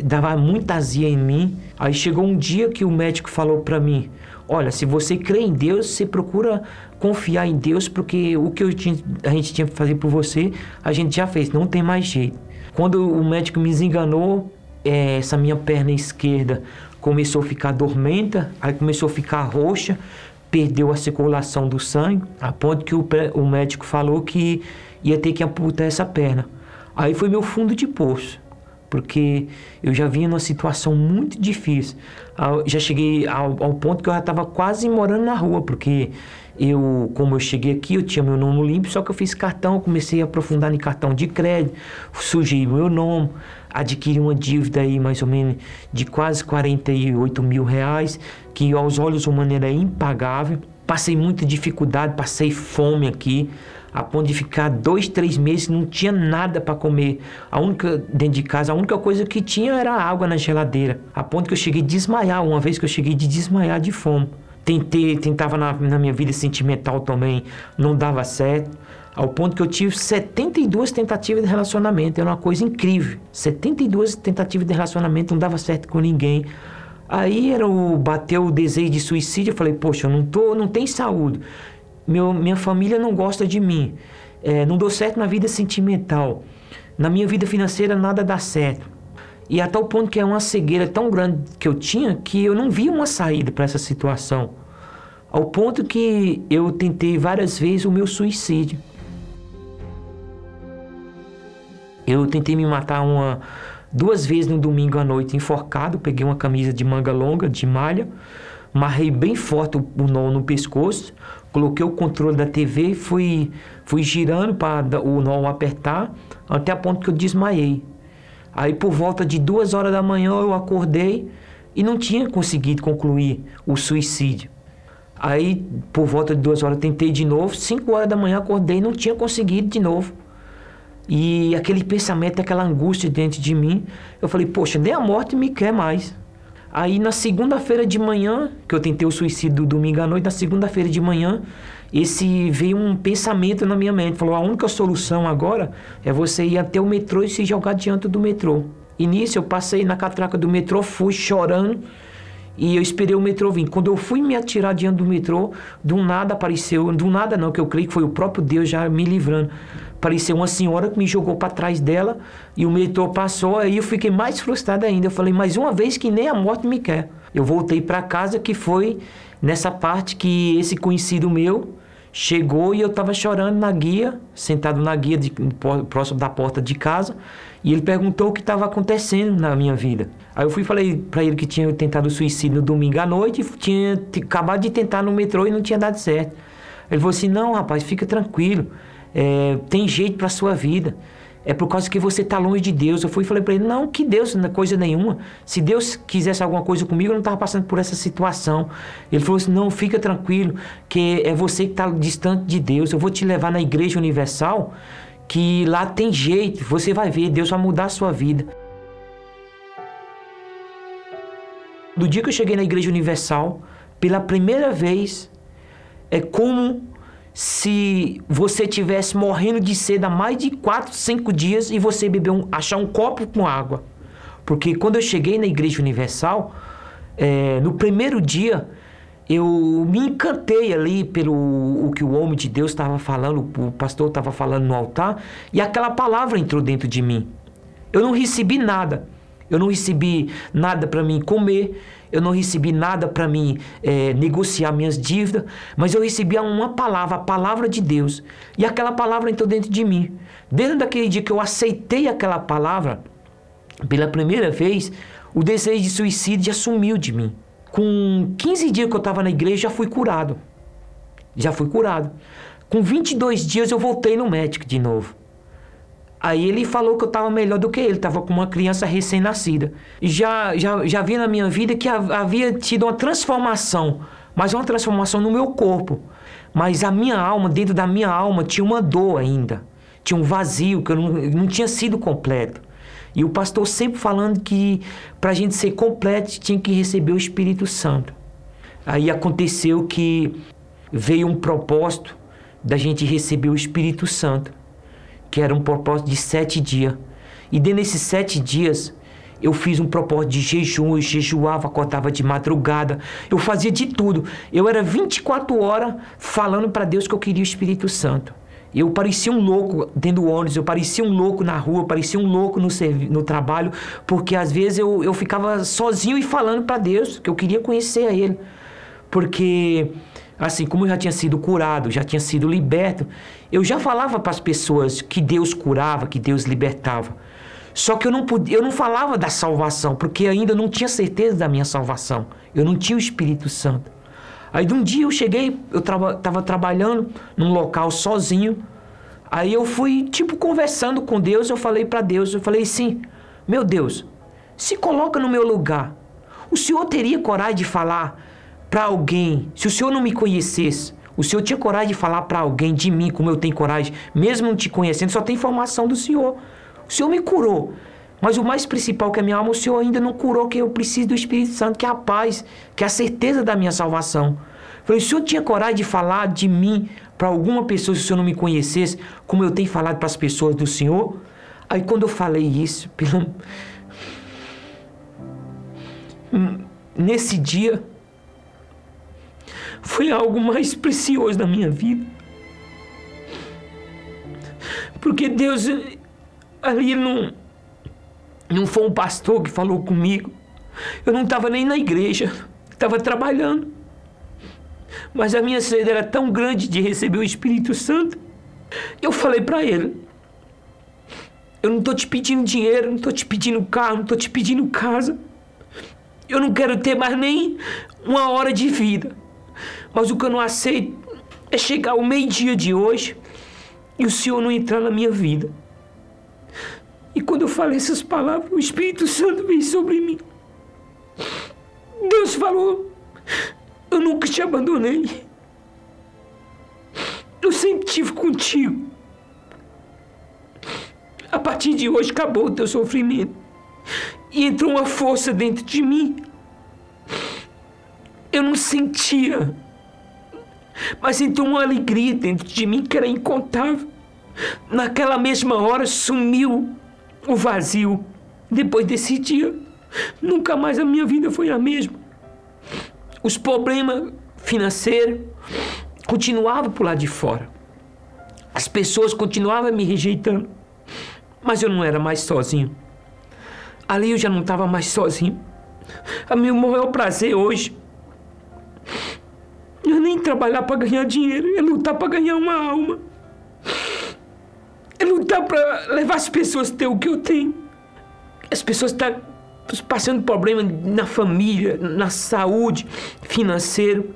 dava muita azia em mim. Aí chegou um dia que o médico falou para mim: Olha, se você crê em Deus, você procura confiar em Deus, porque o que tinha, a gente tinha que fazer por você, a gente já fez, não tem mais jeito. Quando o médico me desenganou, é, essa minha perna esquerda começou a ficar dormenta, aí começou a ficar roxa, perdeu a circulação do sangue, a ponto que o, o médico falou que ia ter que amputar essa perna. Aí foi meu fundo de poço, porque eu já vinha numa situação muito difícil. Já cheguei ao, ao ponto que eu já estava quase morando na rua, porque eu, como eu cheguei aqui, eu tinha meu nome limpo, só que eu fiz cartão, comecei a aprofundar em cartão de crédito, sujei meu nome, adquiri uma dívida aí mais ou menos de quase 48 mil reais, que aos olhos humanos era impagável. Passei muita dificuldade, passei fome aqui, a ponto de ficar dois, três meses não tinha nada para comer. A única dentro de casa, a única coisa que tinha era água na geladeira. A ponto que eu cheguei a desmaiar, uma vez que eu cheguei de desmaiar de fome. Tentei, tentava na, na minha vida sentimental também, não dava certo. Ao ponto que eu tive 72 tentativas de relacionamento. Era uma coisa incrível. 72 tentativas de relacionamento, não dava certo com ninguém. Aí era o bateu o desejo de suicídio. Eu falei, poxa, eu não tô, não tem saúde. Meu, minha família não gosta de mim. É, não dou certo na vida sentimental. Na minha vida financeira nada dá certo. E a tal ponto que é uma cegueira tão grande que eu tinha que eu não via uma saída para essa situação. Ao ponto que eu tentei várias vezes o meu suicídio. Eu tentei me matar uma duas vezes no domingo à noite enforcado, peguei uma camisa de manga longa, de malha, marrei bem forte o nó no pescoço, coloquei o controle da TV e fui, fui girando para o nó apertar, até a ponto que eu desmaiei. Aí por volta de duas horas da manhã eu acordei e não tinha conseguido concluir o suicídio. Aí por volta de duas horas tentei de novo, cinco horas da manhã acordei e não tinha conseguido de novo. E aquele pensamento, aquela angústia dentro de mim, eu falei, poxa, nem a morte me quer mais. Aí na segunda-feira de manhã, que eu tentei o suicídio do domingo à noite, na segunda-feira de manhã, esse veio um pensamento na minha mente, falou, a única solução agora é você ir até o metrô e se jogar diante do metrô. E nisso eu passei na catraca do metrô, fui chorando E eu esperei o metrô vir. Quando eu fui me atirar diante do metrô, do nada apareceu, do nada não, que eu creio que foi o próprio Deus já me livrando. Apareceu uma senhora que me jogou para trás dela e o metrô passou, aí eu fiquei mais frustrado ainda. Eu falei, mais uma vez que nem a morte me quer. Eu voltei para casa que foi nessa parte que esse conhecido meu chegou e eu estava chorando na guia, sentado na guia de, próximo da porta de casa, e ele perguntou o que estava acontecendo na minha vida. Aí eu fui falei para ele que tinha tentado suicídio no domingo à noite, tinha acabado de tentar no metrô e não tinha dado certo. Ele falou assim: "Não, rapaz, fica tranquilo. É, tem jeito para sua vida. É por causa que você está longe de Deus. Eu fui e falei para ele: não, que Deus, é coisa nenhuma. Se Deus quisesse alguma coisa comigo, eu não estava passando por essa situação. Ele falou assim: não, fica tranquilo, que é você que está distante de Deus. Eu vou te levar na Igreja Universal, que lá tem jeito. Você vai ver, Deus vai mudar a sua vida. Do dia que eu cheguei na Igreja Universal, pela primeira vez, é como se você tivesse morrendo de sede há mais de 4, 5 dias e você beber um, achar um copo com água. Porque quando eu cheguei na Igreja Universal, é, no primeiro dia, eu me encantei ali pelo o que o homem de Deus estava falando, o pastor estava falando no altar, e aquela palavra entrou dentro de mim. Eu não recebi nada. Eu não recebi nada para mim comer, eu não recebi nada para mim é, negociar minhas dívidas, mas eu recebi uma palavra, a palavra de Deus. E aquela palavra entrou dentro de mim. Desde aquele dia que eu aceitei aquela palavra, pela primeira vez, o desejo de suicídio já sumiu de mim. Com 15 dias que eu estava na igreja, já fui curado. Já fui curado. Com 22 dias, eu voltei no médico de novo. Aí ele falou que eu estava melhor do que ele, estava com uma criança recém-nascida. Já, já, já vi na minha vida que havia tido uma transformação, mas uma transformação no meu corpo. Mas a minha alma, dentro da minha alma, tinha uma dor ainda. Tinha um vazio que eu não, não tinha sido completo. E o pastor sempre falando que para a gente ser completo tinha que receber o Espírito Santo. Aí aconteceu que veio um propósito da gente receber o Espírito Santo que era um propósito de sete dias. E dentro desses sete dias, eu fiz um propósito de jejum, eu jejuava, acordava de madrugada, eu fazia de tudo. Eu era 24 horas falando para Deus que eu queria o Espírito Santo. Eu parecia um louco dentro do ônibus, eu parecia um louco na rua, eu parecia um louco no, no trabalho, porque às vezes eu, eu ficava sozinho e falando para Deus que eu queria conhecer a Ele. Porque assim como eu já tinha sido curado, já tinha sido liberto, eu já falava para as pessoas que Deus curava, que Deus libertava. Só que eu não podia, eu não falava da salvação, porque ainda não tinha certeza da minha salvação. Eu não tinha o Espírito Santo. Aí de um dia eu cheguei, eu estava traba, trabalhando num local sozinho. Aí eu fui, tipo, conversando com Deus, eu falei para Deus, eu falei assim, meu Deus, se coloca no meu lugar. O Senhor teria coragem de falar para alguém, se o Senhor não me conhecesse, o Senhor tinha coragem de falar para alguém de mim, como eu tenho coragem, mesmo não te conhecendo, só tem informação do Senhor. O Senhor me curou. Mas o mais principal que é a minha alma, o Senhor ainda não curou, que eu preciso do Espírito Santo, que é a paz, que é a certeza da minha salvação. Falei, o Senhor tinha coragem de falar de mim para alguma pessoa se o Senhor não me conhecesse, como eu tenho falado para as pessoas do Senhor? Aí quando eu falei isso, (laughs) pelo... nesse dia, foi algo mais precioso na minha vida. Porque Deus, ali não, não foi um pastor que falou comigo. Eu não estava nem na igreja, estava trabalhando. Mas a minha sede era tão grande de receber o Espírito Santo, eu falei para ele: Eu não estou te pedindo dinheiro, não estou te pedindo carro, não estou te pedindo casa. Eu não quero ter mais nem uma hora de vida. Mas o que eu não aceito é chegar ao meio-dia de hoje e o Senhor não entrar na minha vida. E quando eu falei essas palavras, o Espírito Santo veio sobre mim. Deus falou: Eu nunca te abandonei. Eu sempre estive contigo. A partir de hoje acabou o teu sofrimento. E entrou uma força dentro de mim. Eu não sentia mas então uma alegria dentro de mim que era incontável. Naquela mesma hora sumiu o vazio. Depois desse dia, nunca mais a minha vida foi a mesma. Os problemas financeiros continuavam por lá de fora. As pessoas continuavam me rejeitando. Mas eu não era mais sozinho. Ali eu já não estava mais sozinho. A meu maior prazer hoje não é nem trabalhar para ganhar dinheiro, é lutar para ganhar uma alma. É lutar para levar as pessoas a ter o que eu tenho. As pessoas estão tá passando problema na família, na saúde, financeiro.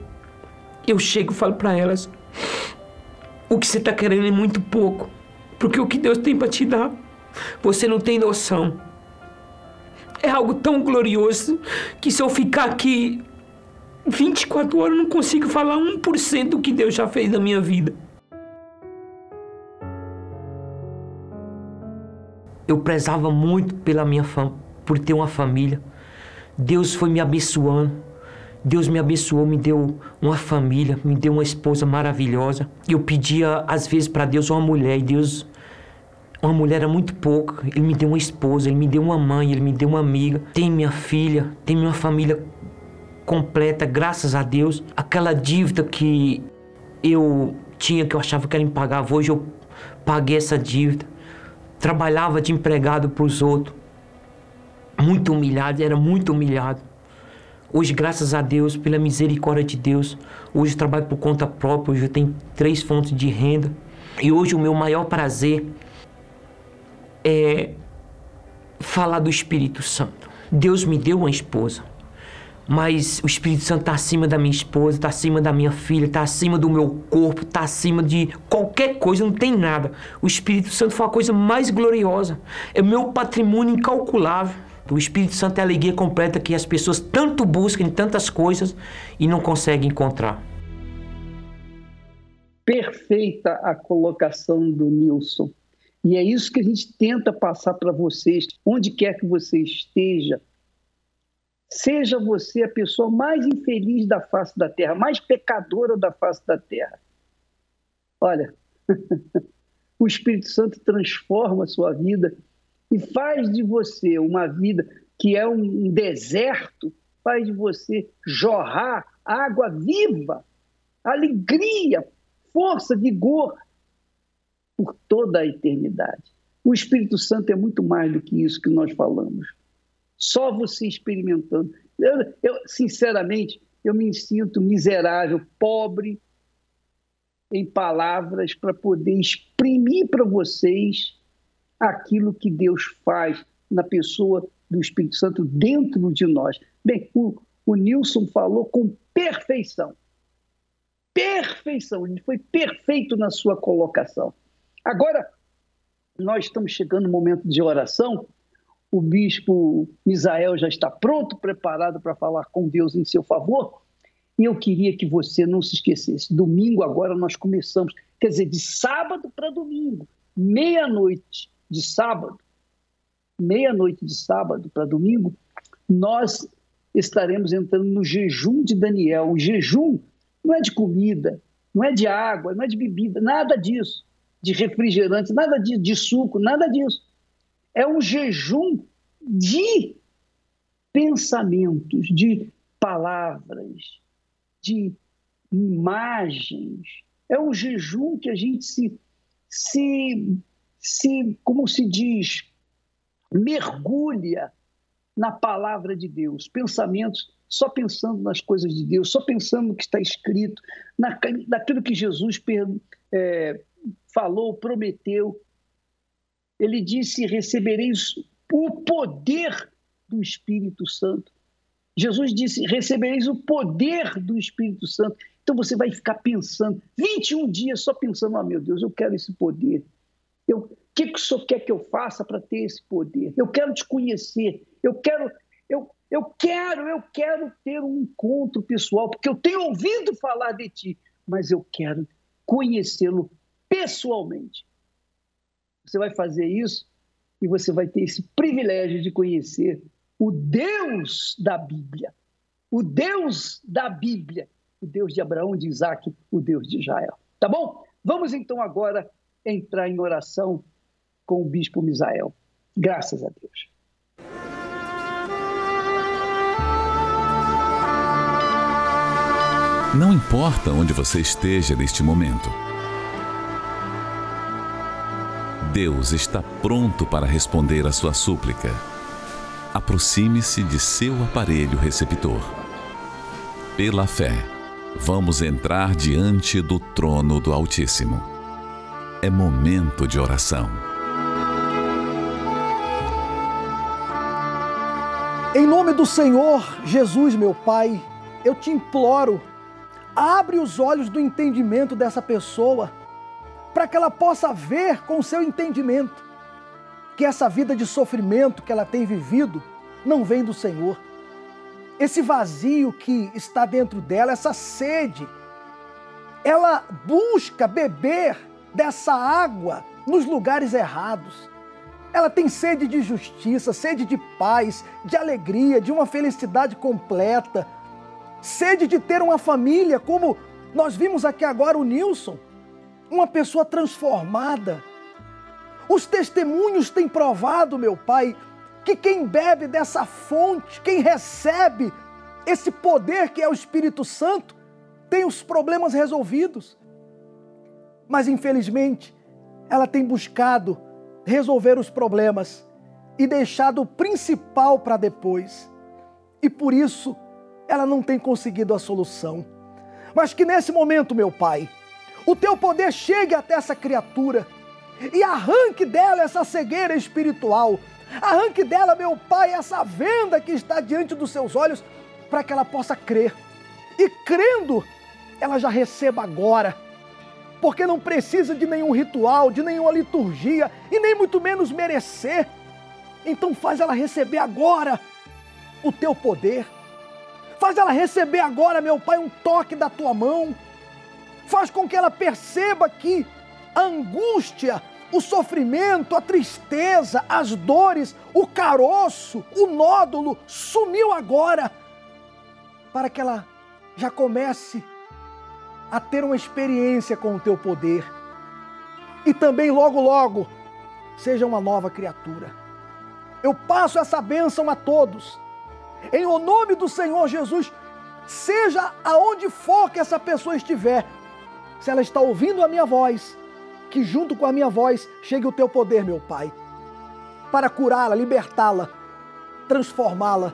Eu chego e falo para elas: o que você está querendo é muito pouco, porque o que Deus tem para te dar, você não tem noção. É algo tão glorioso que se eu ficar aqui 24 horas eu não consigo falar 1% do que Deus já fez na minha vida. Eu prezava muito pela minha fam por ter uma família. Deus foi me abençoando. Deus me abençoou, me deu uma família, me deu uma esposa maravilhosa. Eu pedia às vezes para Deus uma mulher e Deus uma mulher era muito pouco. Ele me deu uma esposa, ele me deu uma mãe, ele me deu uma amiga. Tem minha filha, tem minha família completa, graças a Deus. Aquela dívida que eu tinha que eu achava que era impagável, hoje eu paguei essa dívida. Trabalhava de empregado para os outros. Muito humilhado, era muito humilhado. Hoje, graças a Deus, pela misericórdia de Deus, hoje eu trabalho por conta própria, hoje eu tenho três fontes de renda. E hoje o meu maior prazer é falar do Espírito Santo. Deus me deu uma esposa, mas o Espírito Santo está acima da minha esposa, está acima da minha filha, está acima do meu corpo, está acima de qualquer coisa, não tem nada. O Espírito Santo foi a coisa mais gloriosa, é o meu patrimônio incalculável. O Espírito Santo é a alegria completa que as pessoas tanto buscam em tantas coisas e não conseguem encontrar. Perfeita a colocação do Nilson. E é isso que a gente tenta passar para vocês, onde quer que você esteja. Seja você a pessoa mais infeliz da face da terra, mais pecadora da face da terra. Olha, (laughs) o Espírito Santo transforma a sua vida e faz de você uma vida que é um deserto, faz de você jorrar água viva, alegria, força, vigor por toda a eternidade. O Espírito Santo é muito mais do que isso que nós falamos. Só você experimentando. Eu, eu sinceramente, eu me sinto miserável, pobre em palavras para poder exprimir para vocês aquilo que Deus faz na pessoa do Espírito Santo dentro de nós. Bem, o, o Nilson falou com perfeição. Perfeição, ele foi perfeito na sua colocação. Agora, nós estamos chegando no momento de oração. O bispo Misael já está pronto, preparado para falar com Deus em seu favor. E eu queria que você não se esquecesse. Domingo agora nós começamos, quer dizer, de sábado para domingo, meia-noite de sábado, meia-noite de sábado para domingo, nós estaremos entrando no jejum de Daniel. O jejum não é de comida, não é de água, não é de bebida, nada disso, de refrigerante, nada disso, de suco, nada disso. É um jejum de pensamentos, de palavras, de imagens. É um jejum que a gente se, se se, como se diz, mergulha na palavra de Deus, pensamentos só pensando nas coisas de Deus, só pensando no que está escrito, na, naquilo que Jesus é, falou, prometeu. Ele disse: recebereis o poder do Espírito Santo. Jesus disse: recebereis o poder do Espírito Santo. Então você vai ficar pensando, 21 dias só pensando: oh meu Deus, eu quero esse poder. Eu, o que, que o senhor quer que eu faça para ter esse poder? Eu quero te conhecer. Eu quero, eu, eu quero, eu quero ter um encontro pessoal, porque eu tenho ouvido falar de ti, mas eu quero conhecê-lo pessoalmente. Você vai fazer isso e você vai ter esse privilégio de conhecer o Deus da Bíblia. O Deus da Bíblia. O Deus de Abraão, de Isaac, o Deus de Israel. Tá bom? Vamos então agora entrar em oração com o bispo Misael. Graças a Deus. Não importa onde você esteja neste momento. Deus está pronto para responder a sua súplica. Aproxime-se de seu aparelho receptor. Pela fé, vamos entrar diante do trono do Altíssimo. É momento de oração. Em nome do Senhor Jesus, meu Pai, eu te imploro, abre os olhos do entendimento dessa pessoa, para que ela possa ver com seu entendimento que essa vida de sofrimento que ela tem vivido não vem do Senhor. Esse vazio que está dentro dela, essa sede, ela busca beber dessa água nos lugares errados. Ela tem sede de justiça, sede de paz, de alegria, de uma felicidade completa, sede de ter uma família, como nós vimos aqui agora o Nilson, uma pessoa transformada. Os testemunhos têm provado, meu Pai, que quem bebe dessa fonte, quem recebe esse poder que é o Espírito Santo, tem os problemas resolvidos. Mas infelizmente, ela tem buscado resolver os problemas e deixado o principal para depois. E por isso ela não tem conseguido a solução. Mas que nesse momento, meu Pai, o teu poder chegue até essa criatura e arranque dela essa cegueira espiritual. Arranque dela, meu Pai, essa venda que está diante dos seus olhos, para que ela possa crer. E crendo, ela já receba agora porque não precisa de nenhum ritual, de nenhuma liturgia e nem muito menos merecer. Então faz ela receber agora o teu poder. Faz ela receber agora, meu Pai, um toque da tua mão. Faz com que ela perceba que a angústia, o sofrimento, a tristeza, as dores, o caroço, o nódulo sumiu agora, para que ela já comece a ter uma experiência com o teu poder. E também logo, logo, seja uma nova criatura. Eu passo essa bênção a todos. Em o nome do Senhor Jesus, seja aonde for que essa pessoa estiver, se ela está ouvindo a minha voz, que junto com a minha voz chegue o teu poder, meu Pai, para curá-la, libertá-la, transformá-la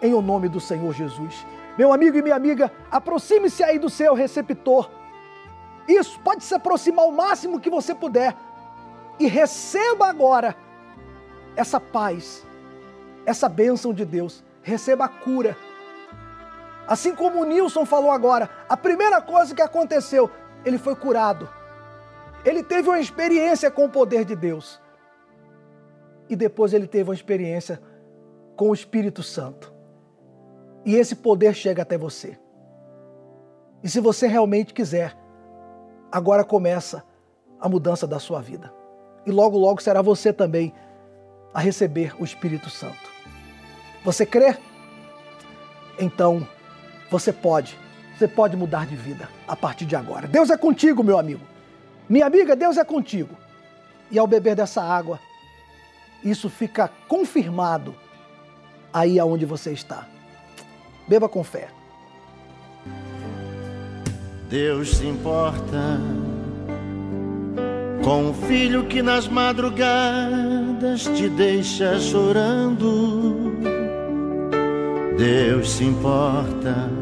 em o nome do Senhor Jesus. Meu amigo e minha amiga, aproxime-se aí do seu receptor. Isso, pode se aproximar o máximo que você puder. E receba agora essa paz, essa bênção de Deus. Receba a cura. Assim como o Nilson falou agora, a primeira coisa que aconteceu, ele foi curado. Ele teve uma experiência com o poder de Deus. E depois ele teve uma experiência com o Espírito Santo. E esse poder chega até você. E se você realmente quiser, agora começa a mudança da sua vida. E logo, logo será você também a receber o Espírito Santo. Você crê? Então, você pode, você pode mudar de vida a partir de agora. Deus é contigo, meu amigo. Minha amiga, Deus é contigo. E ao beber dessa água, isso fica confirmado aí aonde você está. Beba com fé. Deus se importa com o filho que nas madrugadas te deixa chorando. Deus se importa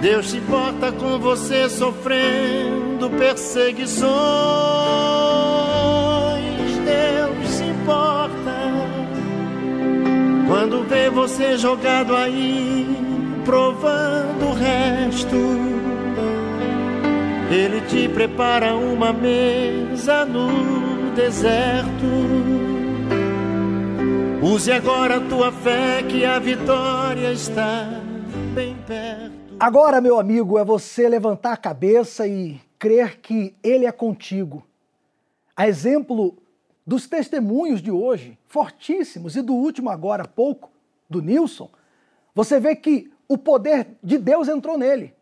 Deus se importa com você sofrendo perseguições. Deus se importa quando vê você jogado aí, provando o resto. Ele te prepara uma mesa no deserto. Use agora a tua fé que a vitória está bem perto. Agora, meu amigo, é você levantar a cabeça e crer que Ele é contigo. A exemplo dos testemunhos de hoje, fortíssimos, e do último agora há pouco, do Nilson, você vê que o poder de Deus entrou nele.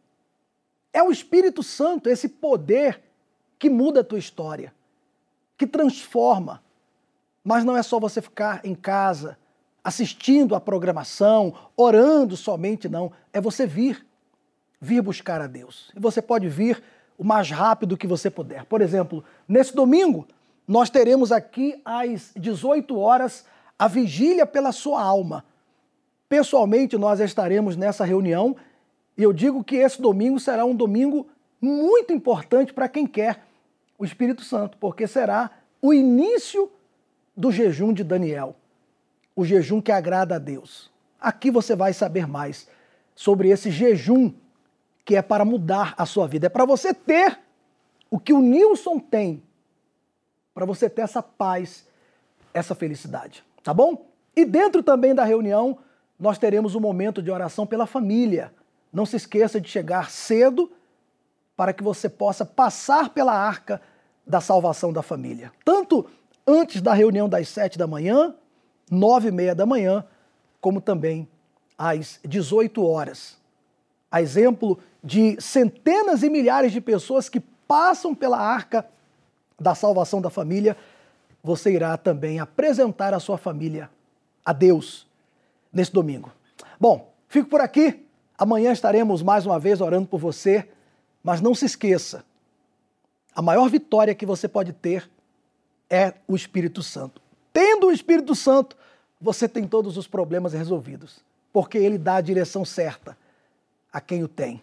É o Espírito Santo, esse poder que muda a tua história, que transforma. Mas não é só você ficar em casa assistindo a programação, orando somente, não. É você vir, vir buscar a Deus. E você pode vir o mais rápido que você puder. Por exemplo, nesse domingo, nós teremos aqui às 18 horas a vigília pela sua alma. Pessoalmente, nós estaremos nessa reunião e eu digo que esse domingo será um domingo muito importante para quem quer o Espírito Santo, porque será o início do jejum de Daniel, o jejum que agrada a Deus. Aqui você vai saber mais sobre esse jejum que é para mudar a sua vida, é para você ter o que o Nilson tem, para você ter essa paz, essa felicidade, tá bom? E dentro também da reunião, nós teremos um momento de oração pela família. Não se esqueça de chegar cedo para que você possa passar pela arca da salvação da família. Tanto antes da reunião das sete da manhã, nove e meia da manhã, como também às 18 horas. A exemplo de centenas e milhares de pessoas que passam pela arca da salvação da família, você irá também apresentar a sua família a Deus nesse domingo. Bom, fico por aqui. Amanhã estaremos mais uma vez orando por você, mas não se esqueça: a maior vitória que você pode ter é o Espírito Santo. Tendo o Espírito Santo, você tem todos os problemas resolvidos, porque ele dá a direção certa a quem o tem.